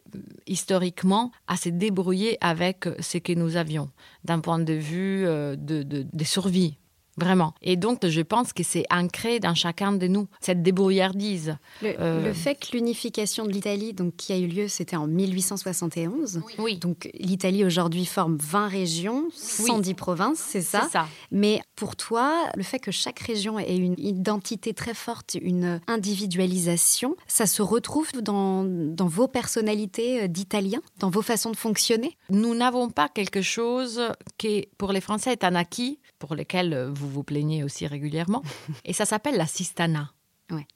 historiquement à se débrouiller avec ce que nous avions d'un point de vue euh, de, de survie Vraiment. Et donc, je pense que c'est ancré dans chacun de nous, cette débrouillardise. Le, euh, fait que l'unification de l'Italie, donc qui a eu lieu, c'était en 1871. Oui. Donc, l'Italie aujourd'hui forme 20 régions, 110 provinces, c'est ça? ça. Mais pour toi, le fait que chaque région ait une identité très forte, une individualisation, ça se retrouve dans, dans vos personnalités euh, d'Italiens, dans vos façons de fonctionner? Nous n'avons pas quelque chose qui, pour les Français, est un acquis, pour lequel vous vous vous plaignez aussi régulièrement. Et ça s'appelle la sistana.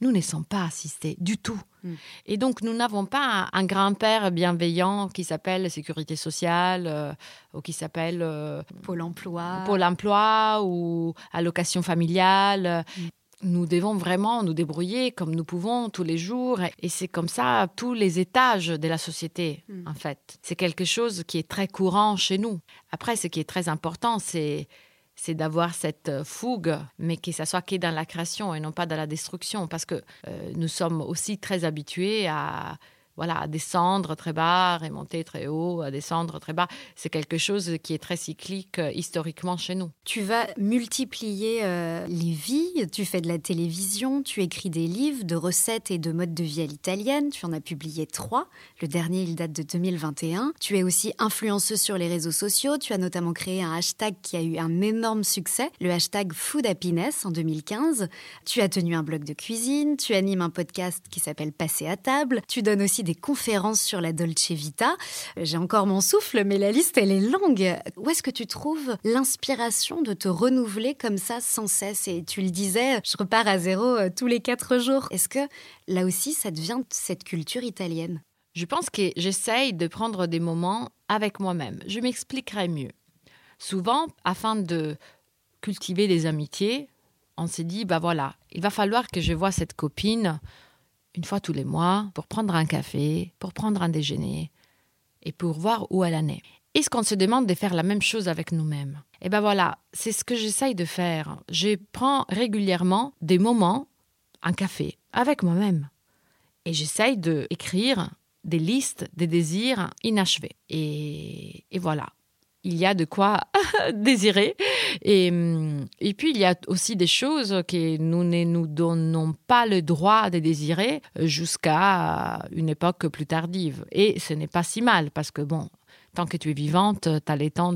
Nous ne sommes pas assistés du tout. Mm. Et donc, nous n'avons pas un, grand-père bienveillant qui s'appelle Sécurité sociale euh, ou qui s'appelle euh, Pôle emploi. Pôle emploi ou allocation familiale. Mm. Nous devons vraiment nous débrouiller comme nous pouvons tous les jours. Et c'est comme ça à tous les étages de la société, Mm. en fait. C'est quelque chose qui est très courant chez nous. Après, ce qui est très important, c'est c'est d'avoir cette euh, fougue, mais que ça soit que dans la création et non pas dans la destruction, parce que euh, nous sommes aussi très habitués à voilà, descendre très bas, remonter très haut, à descendre très bas. C'est quelque chose qui est très cyclique euh, historiquement chez nous. Tu vas multiplier euh, les vies, tu fais de la télévision, tu écris des livres de recettes et de modes de vie à l'italienne, tu en as publié trois, le dernier il date de 2021. Tu es aussi influenceuse sur les réseaux sociaux, tu as notamment créé un hashtag qui a eu un énorme succès, le hashtag Food Happiness en 2015. Tu as tenu un blog de cuisine, tu animes un podcast qui s'appelle Passer à table, tu donnes aussi des conférences sur la Dolce Vita. J'ai encore mon souffle, mais la liste, elle est longue. Où est-ce que tu trouves l'inspiration de te renouveler comme ça sans cesse? Et tu le disais, je repars à zéro euh, tous les quatre jours. Est-ce que là aussi, ça devient cette culture italienne? Je pense que j'essaye de prendre des moments avec moi-même. Je m'expliquerai mieux. Souvent, afin de cultiver des amitiés, on s'est dit, bah voilà, il va falloir que je vois cette copine une fois tous les mois pour prendre un café, pour prendre un déjeuner et pour voir où elle en est. Est-ce qu'on se demande de faire la même chose avec nous-mêmes? Eh bien voilà, c'est ce que j'essaye de faire. Je prends régulièrement des moments, un café, avec moi-même. Et j'essaye d'écrire des listes des désirs inachevés. Et, et voilà, il y a de quoi désirer. Et, et, puis, il y a aussi des choses que nous ne nous donnons pas le droit de désirer jusqu'à une époque plus tardive. Et ce n'est pas si mal, parce que, bon, tant que tu es vivante, tu as le temps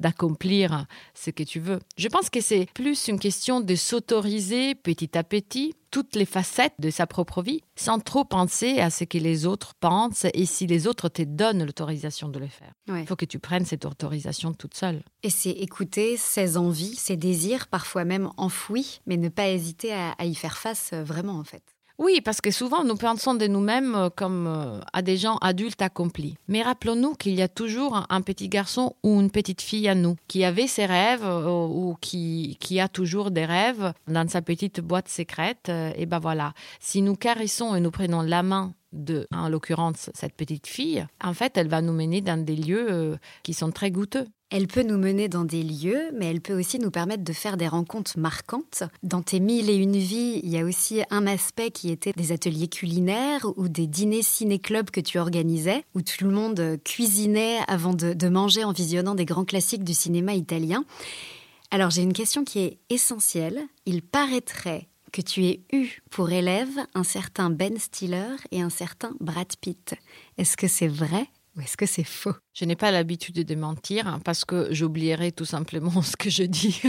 d'accomplir ce que tu veux. Je pense que c'est plus une question de s'autoriser petit à petit toutes les facettes de sa propre vie, sans trop penser à ce que les autres pensent et si les autres te donnent l'autorisation de le faire. Il Ouais. faut que tu prennes cette autorisation toute seule. Et c'est écouter ses envies, ses désirs, parfois même enfouis, mais ne pas hésiter à, à y faire face euh, vraiment en fait. Oui, parce que souvent nous pensons de nous-mêmes euh, comme euh, à des gens adultes accomplis. Mais rappelons-nous qu'il y a toujours un petit garçon ou une petite fille à nous qui avait ses rêves euh, ou qui, qui a toujours des rêves dans sa petite boîte secrète. Et ben voilà, si nous caressons et nous prenons la main de, en l'occurrence, cette petite fille, en fait, elle va nous mener dans des lieux qui sont très goûteux. Elle peut nous mener dans des lieux, mais elle peut aussi nous permettre de faire des rencontres marquantes. Dans tes mille et une vies, il y a aussi un aspect qui était des ateliers culinaires ou des dîners ciné-clubs que tu organisais, où tout le monde cuisinait avant de, de manger en visionnant des grands classiques du cinéma italien. Alors j'ai une question qui est essentielle. Il paraîtrait que tu aies eu pour élève un certain Ben Stiller et un certain Brad Pitt. Est-ce que c'est vrai ou est-ce que c'est faux? Je n'ai pas l'habitude de mentir hein, parce que j'oublierai tout simplement ce que je dis.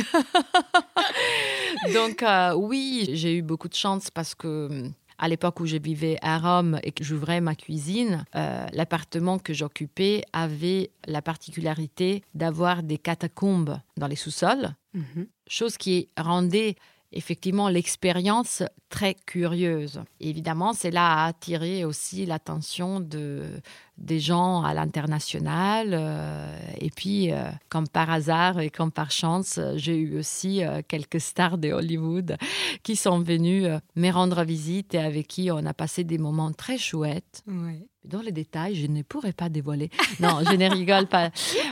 Donc euh, oui, j'ai eu beaucoup de chance parce que à l'époque où je vivais à Rome et que j'ouvrais ma cuisine, euh, l'appartement que j'occupais avait la particularité d'avoir des catacombes dans les sous-sols, chose qui rendait effectivement l'expérience très curieuse. Évidemment, cela a attiré aussi l'attention de, des gens à l'international. euh, et puis, euh, comme par hasard et comme par chance, j'ai eu aussi euh, quelques stars de Hollywood qui sont venus euh, me rendre visite et avec qui on a passé des moments très chouettes. Dans les détails, je ne pourrais pas dévoiler. Non, je ne rigole pas.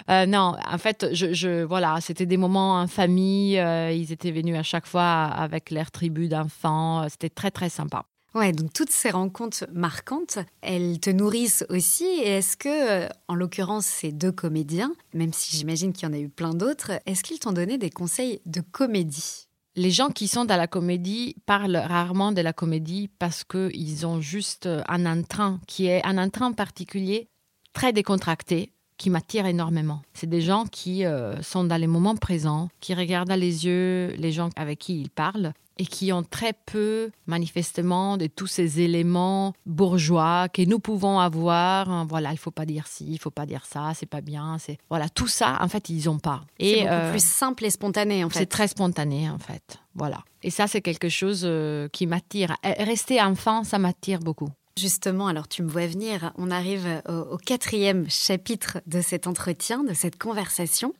Euh, non, en fait, je, voilà, c'était des moments en famille. euh, ils étaient venus à chaque fois avec leur tribu d'enfants. C'était très, très sympa. Ouais, donc toutes ces rencontres marquantes, elles te nourrissent aussi. Et est-ce que, euh, en l'occurrence, ces deux comédiens, même si j'imagine qu'il y en a eu plein d'autres, est-ce qu'ils t'ont donné des conseils de comédie? Les gens qui sont dans la comédie parlent rarement de la comédie parce qu'ils ont juste un entrain qui est un entrain particulier, très décontracté, qui m'attirent énormément. C'est des gens qui euh, sont dans les moments présents, qui regardent dans les yeux les gens avec qui ils parlent et qui ont très peu, manifestement, de tous ces éléments bourgeois que nous pouvons avoir. Voilà, il faut pas dire ci, il faut pas dire ça, c'est pas bien. C'est voilà, tout ça, en fait, ils ont pas. C'est beaucoup euh, plus simple et spontané, en fait. C'est très spontané, en fait. Voilà. Et ça, c'est quelque chose euh, qui m'attire. Rester enfant, ça m'attire beaucoup. Justement, alors tu me vois venir, on arrive au, quatrième chapitre de cet entretien, de cette conversation.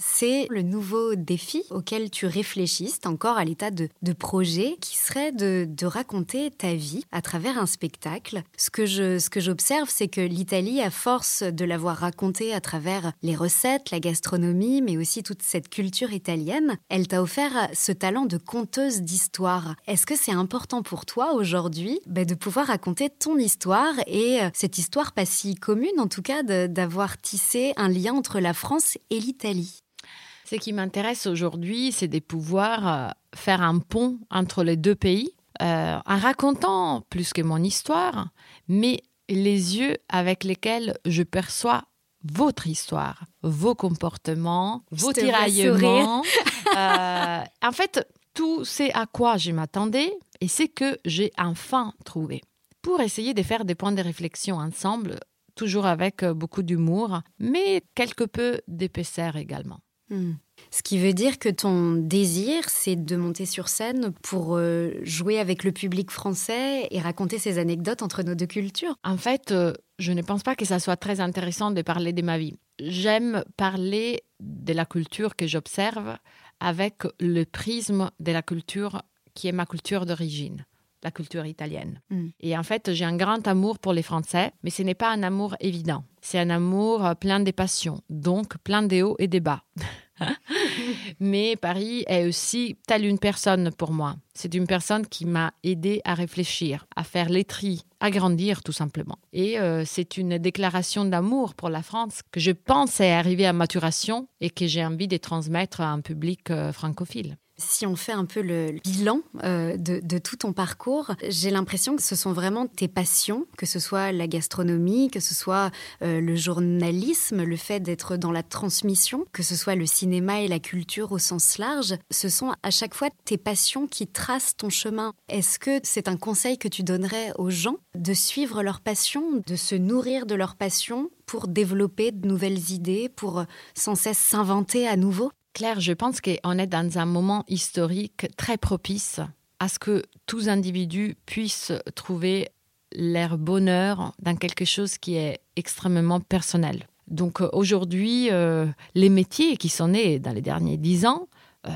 C'est le nouveau défi auquel tu réfléchis, encore à l'état de, projet, qui serait de, raconter ta vie à travers un spectacle. Ce que j'observe, c'est que l'Italie, à force de l'avoir raconté à travers les recettes, la gastronomie, mais aussi toute cette culture italienne, elle t'a offert ce talent de conteuse d'histoire. Est-ce que c'est important pour toi aujourd'hui bah, de pouvoir raconter ton histoire et euh, cette histoire pas si commune, en tout cas, d'avoir tissé un lien entre la France et l'Italie? Ce qui m'intéresse aujourd'hui, c'est de pouvoir euh, faire un pont entre les deux pays euh, en racontant plus que mon histoire, mais les yeux avec lesquels je perçois votre histoire, vos comportements, vos tiraillements. Euh, en fait, tout c'est à quoi je m'attendais et c'est que j'ai enfin trouvé. Pour essayer de faire des points de réflexion ensemble, toujours avec beaucoup d'humour, mais quelque peu d'épaisseur également. Hmm. Ce qui veut dire que ton désir, c'est de monter sur scène pour euh, jouer avec le public français et raconter ces anecdotes entre nos deux cultures. En fait, euh, je ne pense pas que ça soit très intéressant de parler de ma vie. J'aime parler de la culture que j'observe avec le prisme de la culture qui est ma culture d'origine la culture italienne. Hmm. Et en fait, j'ai un grand amour pour les Français, mais ce n'est pas un amour évident. C'est un amour euh, plein de passions, donc plein de hauts et des bas. Mais Paris est aussi telle une personne pour moi. C'est une personne qui m'a aidé à réfléchir, à faire les tris, à grandir tout simplement. Et euh, c'est une déclaration d'amour pour la France que je pense est arrivée à maturation et que j'ai envie de transmettre à un public euh, francophile. Si on fait un peu le bilan euh, de, tout ton parcours, j'ai l'impression que ce sont vraiment tes passions, que ce soit la gastronomie, que ce soit euh, le journalisme, le fait d'être dans la transmission, que ce soit le cinéma et la culture au sens large. Ce sont à chaque fois tes passions qui tracent ton chemin. Est-ce que c'est un conseil que tu donnerais aux gens de suivre leur passion, de se nourrir de leur passion pour développer de nouvelles idées, pour sans cesse s'inventer à nouveau? Claire, je pense qu'on est dans un moment historique très propice à ce que tous individus puissent trouver leur bonheur dans quelque chose qui est extrêmement personnel. Donc euh, aujourd'hui, euh, les métiers qui sont nés dans les derniers dix ans, euh,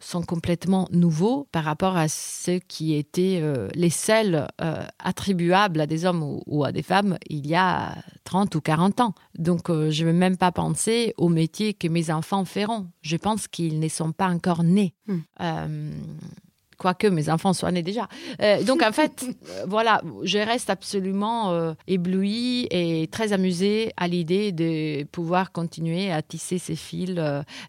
sont complètement nouveaux par rapport à ceux qui étaient euh, les seuls euh, attribuables à des hommes ou, à des femmes il y a 30 ou 40 ans. Donc euh, je ne vais même pas penser aux métiers que mes enfants feront. Je pense qu'ils ne sont pas encore nés. Hmm quoique mes enfants soient nés déjà. Euh, donc en fait, euh, voilà, je reste absolument euh, éblouie et très amusée à l'idée de pouvoir continuer à tisser ces fils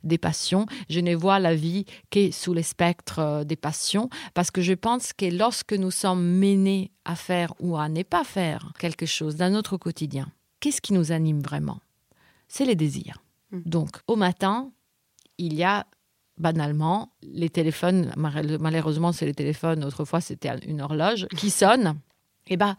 des passions. Je ne vois la vie que sous le spectre des passions parce que je pense que lorsque nous sommes menés à faire ou à ne pas faire quelque chose dans notre quotidien, qu'est-ce qui nous anime vraiment? C'est les désirs. Mmh. Donc au matin, il y a banalement, les téléphones, malheureusement c'est les téléphones, autrefois c'était une horloge, qui sonne, et eh ben,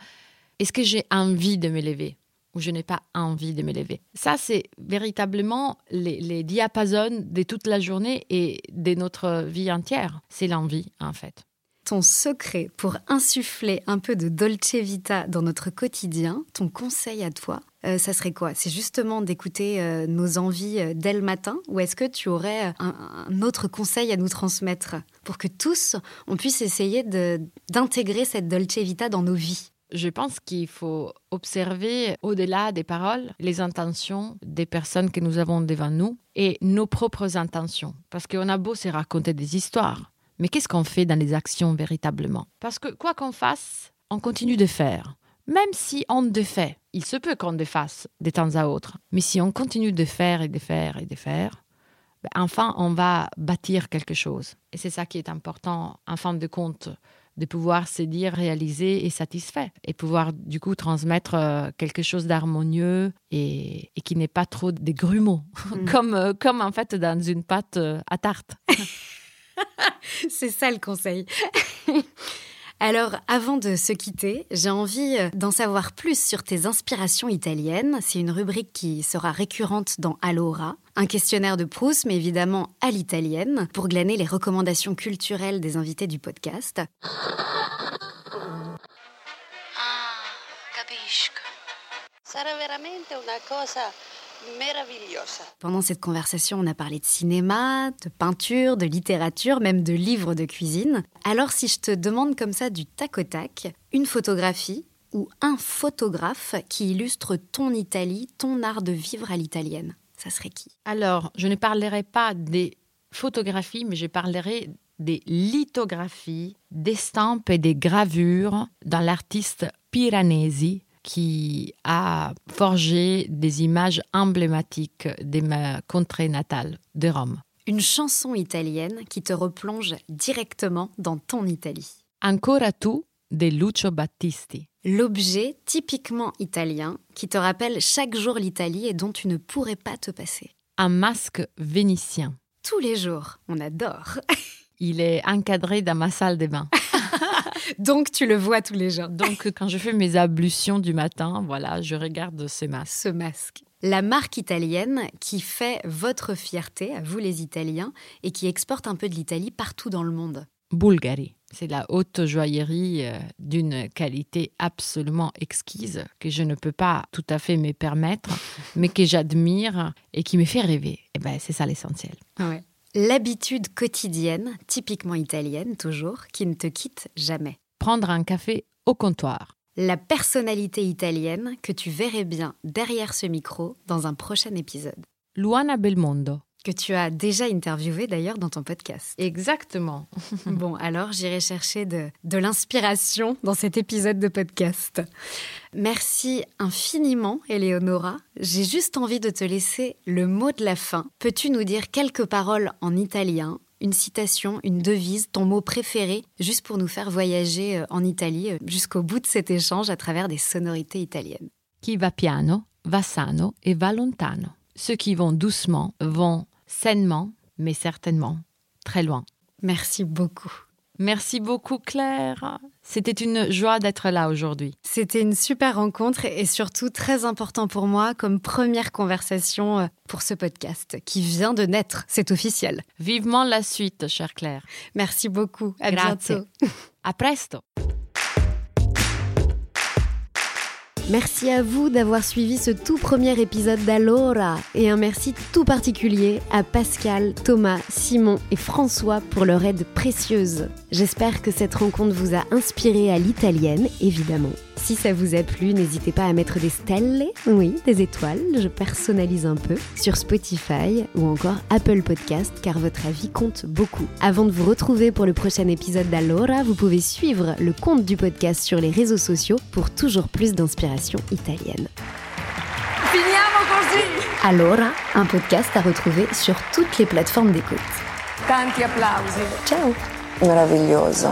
est-ce que j'ai envie de m'élever ou je n'ai pas envie de m'élever Ça, c'est véritablement les, les diapasons de toute la journée et de notre vie entière. C'est l'envie, en fait. Ton secret pour insuffler un peu de dolce vita dans notre quotidien, ton conseil à toi, euh, ça serait quoi? C'est justement d'écouter euh, nos envies euh, dès le matin Ou est-ce que tu aurais un, autre conseil à nous transmettre pour que tous, on puisse essayer d'intégrer cette dolce vita dans nos vies? Je pense qu'il faut observer au-delà des paroles les intentions des personnes que nous avons devant nous et nos propres intentions. Parce qu'on a beau se raconter des histoires, mais qu'est-ce qu'on fait dans les actions véritablement? Parce que quoi qu'on fasse, on continue de faire. Même si on défait, il se peut qu'on défasse de temps à autre, mais si on continue de faire et de faire et de faire, ben, enfin, on va bâtir quelque chose. Et c'est ça qui est important, en fin de compte, de pouvoir se dire réalisé et satisfait et pouvoir du coup transmettre euh, quelque chose d'harmonieux et, et qui n'est pas trop des grumeaux, Mm. comme, euh, comme en fait dans une pâte euh, à tarte. C'est ça le conseil. Alors, avant de se quitter, j'ai envie euh, d'en savoir plus sur tes inspirations italiennes. C'est une rubrique qui sera récurrente dans Allora. Un questionnaire de Proust, mais évidemment à l'italienne, pour glaner les recommandations culturelles des invités du podcast. Ah, capisco. Sarà veramente una cosa. Pendant cette conversation, on a parlé de cinéma, de peinture, de littérature, même de livres de cuisine. Alors, si je te demande comme ça du tac au tac, une photographie ou un photographe qui illustre ton Italie, ton art de vivre à l'italienne, ça serait qui? Alors, je ne parlerai pas des photographies, mais je parlerai des lithographies, des stampes et des gravures dans l'artiste Piranesi qui a forgé des images emblématiques de ma contrée natale, de Rome. Une chanson italienne qui te replonge directement dans ton Italie. Ancora tu de Lucio Battisti. L'objet typiquement italien qui te rappelle chaque jour l'Italie et dont tu ne pourrais pas te passer. Un masque vénitien. Tous les jours, on adore. Il est encadré dans ma salle de bain. Donc tu le vois tous les jours. Donc, quand je fais mes ablutions du matin, voilà, je regarde ce masque. ce masque. La marque italienne qui fait votre fierté, à vous les Italiens, et qui exporte un peu de l'Italie partout dans le monde. Bulgari. C'est la haute joaillerie euh, d'une qualité absolument exquise que je ne peux pas tout à fait me permettre, mais que j'admire et qui me fait rêver. Et ben, c'est ça l'essentiel. L'habitude quotidienne, typiquement italienne toujours, qui ne te quitte jamais. Prendre un café au comptoir. La personnalité italienne que tu verrais bien derrière ce micro dans un prochain épisode. Luana Belmondo. Que tu as déjà interviewé d'ailleurs dans ton podcast. Exactement. Bon, alors j'irai chercher de, de l'inspiration dans cet épisode de podcast. Merci infiniment, Eleonora. J'ai juste envie de te laisser le mot de la fin. Peux-tu nous dire quelques paroles en italien une citation, une devise, ton mot préféré, juste pour nous faire voyager euh, en Italie euh, jusqu'au bout de cet échange à travers des sonorités italiennes? Qui va piano, va sano et va lontano. Ceux qui vont doucement vont sainement, mais certainement très loin. Merci beaucoup. Merci beaucoup Claire. C'était une joie d'être là aujourd'hui. C'était une super rencontre et surtout très important pour moi comme première conversation euh, pour ce podcast qui vient de naître, c'est officiel. Vivement la suite, chère Claire. Merci beaucoup. À Grazie. bientôt. A presto. Merci à vous d'avoir suivi ce tout premier épisode d'Alora et un merci tout particulier à Pascal, Thomas, Simon et François pour leur aide précieuse. J'espère que cette rencontre vous a inspiré à l'italienne, évidemment. Si ça vous a plu, n'hésitez pas à mettre des stelle, oui, des étoiles, je personnalise un peu, sur Spotify ou encore Apple Podcast car votre avis compte beaucoup. Avant de vous retrouver pour le prochain épisode d'Allora, vous pouvez suivre le compte du podcast sur les réseaux sociaux pour toujours plus d'inspiration italienne. Finiamo così! Allora, un podcast à retrouver sur toutes les plateformes d'écoute. Tanti applausi. Ciao Meraviglioso.